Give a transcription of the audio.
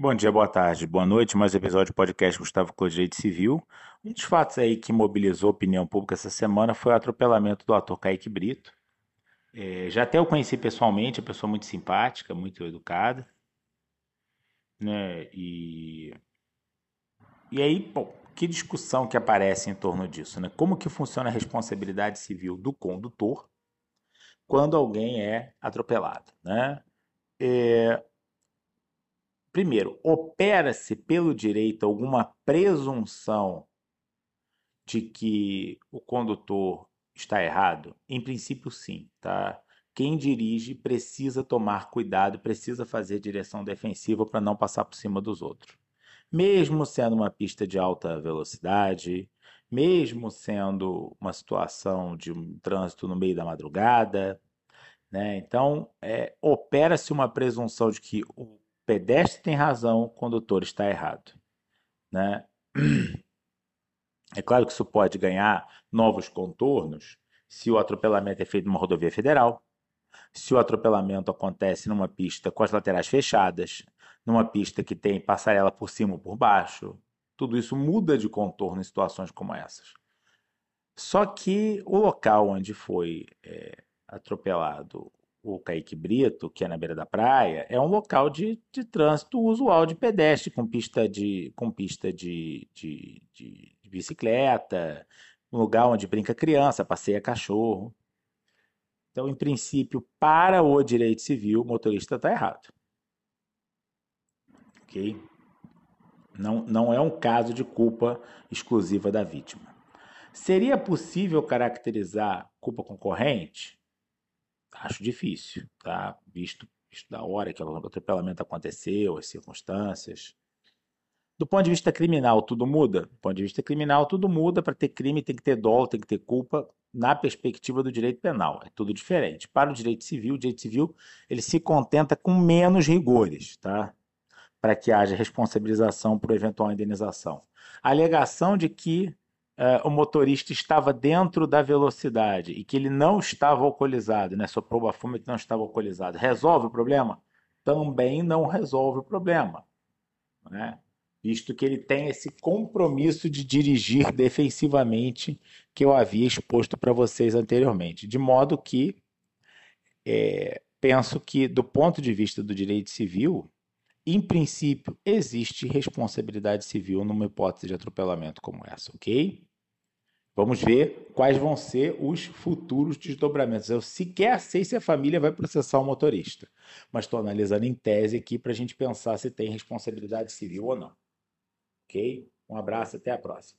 Bom dia, boa tarde, boa noite. Mais um episódio do podcast Gustavo Clô Direito Civil. Um dos fatos aí que mobilizou a opinião pública essa semana foi o atropelamento do ator Kaique Brito. É, já até o conheci pessoalmente, uma pessoa muito simpática, muito educada. Né? E, e aí, que discussão que aparece em torno disso? Né? Como que funciona a responsabilidade civil do condutor quando alguém é atropelado? Né? É, primeiro, opera-se pelo direito alguma presunção de que o condutor está errado? Em princípio, sim, tá? Quem dirige precisa tomar cuidado, precisa fazer direção defensiva para não passar por cima dos outros. Mesmo sendo uma pista de alta velocidade, mesmo sendo uma situação de um trânsito no meio da madrugada, né? Então, é, opera-se uma presunção de que o pedestre tem razão, o condutor está errado. Né? É claro que isso pode ganhar novos contornos se o atropelamento é feito numa rodovia federal, se o atropelamento acontece numa pista com as laterais fechadas, numa pista que tem passarela por cima ou por baixo. Tudo isso muda de contorno em situações como essas. Só que o local onde foi é, atropelado o Kaique Brito, que é na beira da praia, é um local de, de trânsito usual de pedestre, com pista de, com pista de, de, de, de bicicleta, um lugar onde brinca criança, passeia cachorro. Então, em princípio, para o direito civil, o motorista está errado. Ok? Não, não é um caso de culpa exclusiva da vítima. Seria possível caracterizar culpa concorrente? Acho difícil, tá? Visto, visto da hora que o atropelamento aconteceu, as circunstâncias. Do ponto de vista criminal, tudo muda? Do ponto de vista criminal, tudo muda. Para ter crime, tem que ter dolo, tem que ter culpa, na perspectiva do direito penal. É tudo diferente. Para o direito civil, o direito civil ele se contenta com menos rigores, tá? Para que haja responsabilização por eventual indenização. A alegação de que uh, o motorista estava dentro da velocidade e que ele não estava alcoolizado, né? Soprou fuma que não estava alcoolizado. Resolve o problema? Também não resolve o problema, né? Visto que ele tem esse compromisso de dirigir defensivamente que eu havia exposto para vocês anteriormente. De modo que é, penso que, do ponto de vista do direito civil, em princípio, existe responsabilidade civil numa hipótese de atropelamento como essa, ok? Vamos ver quais vão ser os futuros desdobramentos. Eu sequer sei se a família vai processar o motorista, mas estou analisando em tese aqui para a gente pensar se tem responsabilidade civil ou não. Ok? Um abraço, até a próxima.